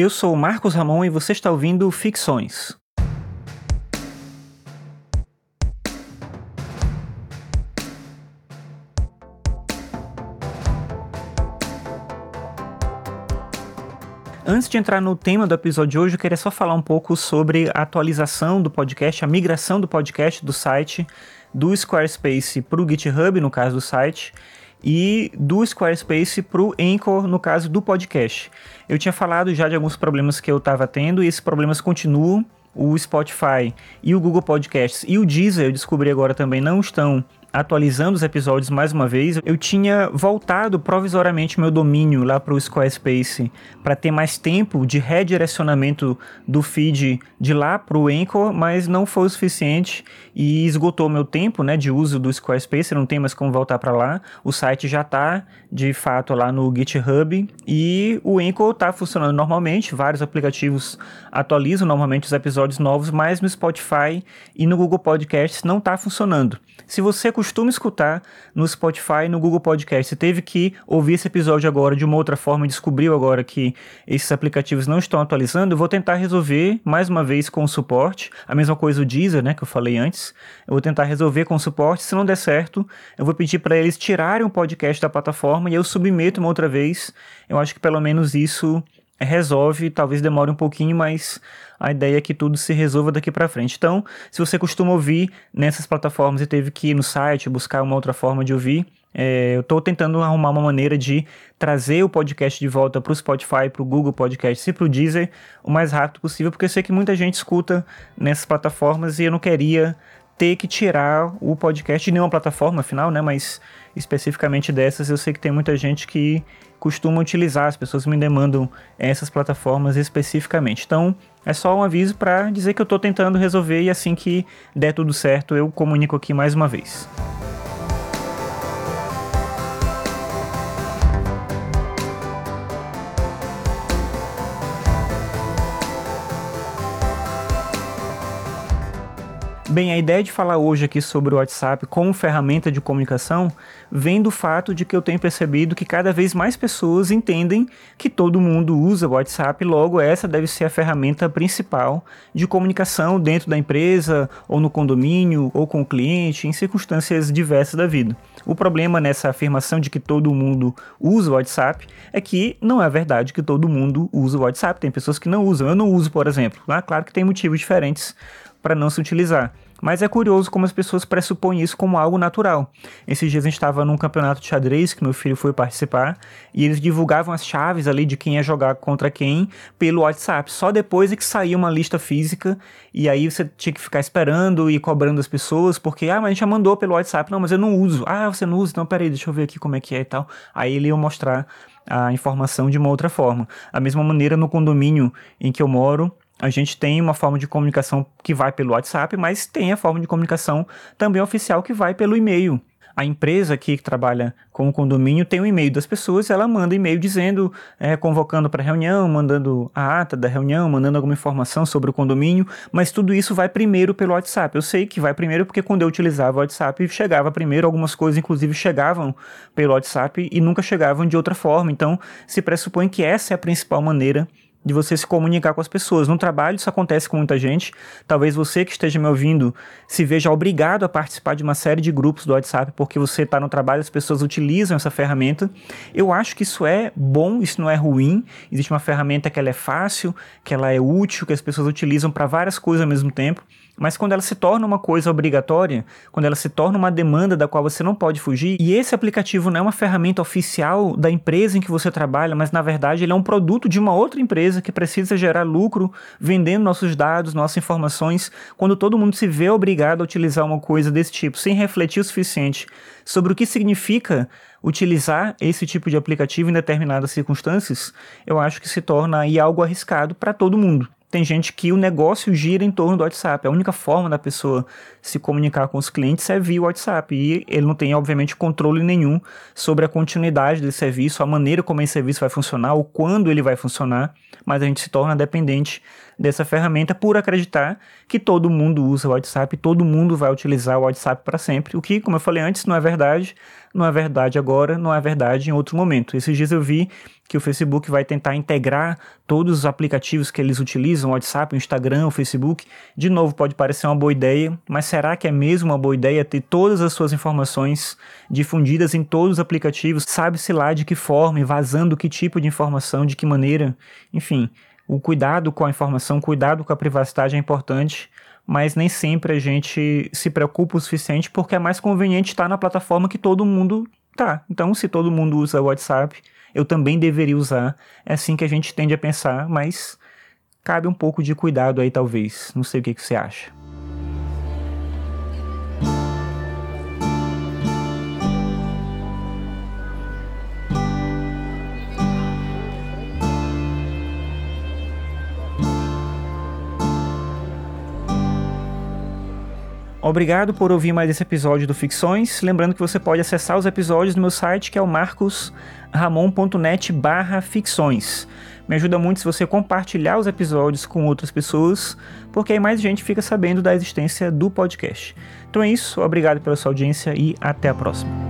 Eu sou Marcos Ramon e você está ouvindo Ficções. Antes de entrar no tema do episódio de hoje, eu queria só falar um pouco sobre a atualização do podcast, a migração do podcast do site do Squarespace para o GitHub, no caso do site, e do Squarespace para o Anchor, no caso do podcast. Eu tinha falado já de alguns problemas que eu estava tendo e esses problemas continuam. O Spotify e o Google Podcasts e o Deezer, eu descobri agora também, não estão atualizando os episódios mais uma vez, eu tinha voltado provisoriamente meu domínio lá para o Squarespace para ter mais tempo de redirecionamento do feed de lá para o Anchor, mas não foi o suficiente e esgotou meu tempo né, de uso do Squarespace, não tem mais como voltar para lá. O site já está de fato lá no GitHub e o Anchor está funcionando normalmente, vários aplicativos atualizam normalmente os episódios novos, mas no Spotify e no Google Podcasts não está funcionando. Se você costuma escutar no Spotify e no Google Podcast, você teve que ouvir esse episódio agora de uma outra forma e descobriu agora que esses aplicativos não estão atualizando, eu vou tentar resolver mais uma vez com o suporte. A mesma coisa o Deezer, né, que eu falei antes. Eu vou tentar resolver com o suporte. Se não der certo, eu vou pedir para eles tirarem o podcast da plataforma e eu submeto uma outra vez. Eu acho que pelo menos isso resolve, talvez demore um pouquinho, mas a ideia é que tudo se resolva daqui para frente. Então, se você costuma ouvir nessas plataformas e teve que ir no site buscar uma outra forma de ouvir, é, eu estou tentando arrumar uma maneira de trazer o podcast de volta para o Spotify, para o Google Podcast e para o Deezer o mais rápido possível, porque eu sei que muita gente escuta nessas plataformas e eu não queria ter que tirar o podcast de nenhuma plataforma, afinal, né? Mas especificamente dessas, eu sei que tem muita gente que costuma utilizar, as pessoas me demandam essas plataformas especificamente. Então, é só um aviso para dizer que eu estou tentando resolver e assim que der tudo certo, eu comunico aqui mais uma vez. Bem, a ideia de falar hoje aqui sobre o WhatsApp como ferramenta de comunicação vem do fato de que eu tenho percebido que cada vez mais pessoas entendem que todo mundo usa o WhatsApp, logo essa deve ser a ferramenta principal de comunicação dentro da empresa, ou no condomínio, ou com o cliente, em circunstâncias diversas da vida. O problema nessa afirmação de que todo mundo usa o WhatsApp é que não é verdade que todo mundo usa o WhatsApp. Tem pessoas que não usam. Eu não uso, por exemplo. Ah, claro que tem motivos diferentes para não se utilizar. Mas é curioso como as pessoas pressupõem isso como algo natural. Esses dias a gente estava num campeonato de xadrez que meu filho foi participar e eles divulgavam as chaves ali de quem ia jogar contra quem pelo WhatsApp. Só depois é que saía uma lista física e aí você tinha que ficar esperando e cobrando as pessoas porque, ah, mas a gente já mandou pelo WhatsApp. Não, mas eu não uso. Ah, você não usa? Então peraí, deixa eu ver aqui como é que é e tal. Aí ele ia mostrar a informação de uma outra forma. Da mesma maneira no condomínio em que eu moro, a gente tem uma forma de comunicação que vai pelo WhatsApp, mas tem a forma de comunicação também oficial que vai pelo e-mail. A empresa aqui que trabalha com o condomínio tem o um e-mail das pessoas, ela manda e-mail dizendo, é, convocando para reunião, mandando a ata da reunião, mandando alguma informação sobre o condomínio, mas tudo isso vai primeiro pelo WhatsApp. Eu sei que vai primeiro porque quando eu utilizava o WhatsApp, chegava primeiro, algumas coisas inclusive chegavam pelo WhatsApp e nunca chegavam de outra forma. Então, se pressupõe que essa é a principal maneira de você se comunicar com as pessoas. No trabalho isso acontece com muita gente. Talvez você que esteja me ouvindo se veja obrigado a participar de uma série de grupos do WhatsApp porque você está no trabalho, as pessoas utilizam essa ferramenta. Eu acho que isso é bom, isso não é ruim. Existe uma ferramenta que ela é fácil, que ela é útil, que as pessoas utilizam para várias coisas ao mesmo tempo. Mas quando ela se torna uma coisa obrigatória, quando ela se torna uma demanda da qual você não pode fugir, e esse aplicativo não é uma ferramenta oficial da empresa em que você trabalha, mas na verdade ele é um produto de uma outra empresa que precisa gerar lucro vendendo nossos dados, nossas informações, quando todo mundo se vê obrigado a utilizar uma coisa desse tipo sem refletir o suficiente sobre o que significa utilizar esse tipo de aplicativo em determinadas circunstâncias, eu acho que se torna aí algo arriscado para todo mundo tem gente que o negócio gira em torno do WhatsApp. A única forma da pessoa se comunicar com os clientes é via WhatsApp. E ele não tem, obviamente, controle nenhum sobre a continuidade desse serviço, a maneira como esse serviço vai funcionar, ou quando ele vai funcionar. Mas a gente se torna dependente dessa ferramenta por acreditar que todo mundo usa o WhatsApp, todo mundo vai utilizar o WhatsApp para sempre. O que, como eu falei antes, não é verdade. Não é verdade agora, não é verdade em outro momento. Esses dias eu vi que o Facebook vai tentar integrar todos os aplicativos que eles utilizam, o WhatsApp, o Instagram, o Facebook. De novo, pode parecer uma boa ideia, mas será que é mesmo uma boa ideia ter todas as suas informações difundidas em todos os aplicativos? Sabe-se lá de que forma, vazando que tipo de informação, de que maneira? Enfim, o cuidado com a informação, cuidado com a privacidade é importante, mas nem sempre a gente se preocupa o suficiente porque é mais conveniente estar na plataforma que todo mundo tá. Então, se todo mundo usa o WhatsApp, eu também deveria usar. É assim que a gente tende a pensar, mas cabe um pouco de cuidado aí, talvez. Não sei o que, que você acha. Obrigado por ouvir mais esse episódio do Ficções. Lembrando que você pode acessar os episódios no meu site, que é o marcosramon.net barra ficções. Me ajuda muito se você compartilhar os episódios com outras pessoas, porque aí mais gente fica sabendo da existência do podcast. Então é isso, obrigado pela sua audiência e até a próxima.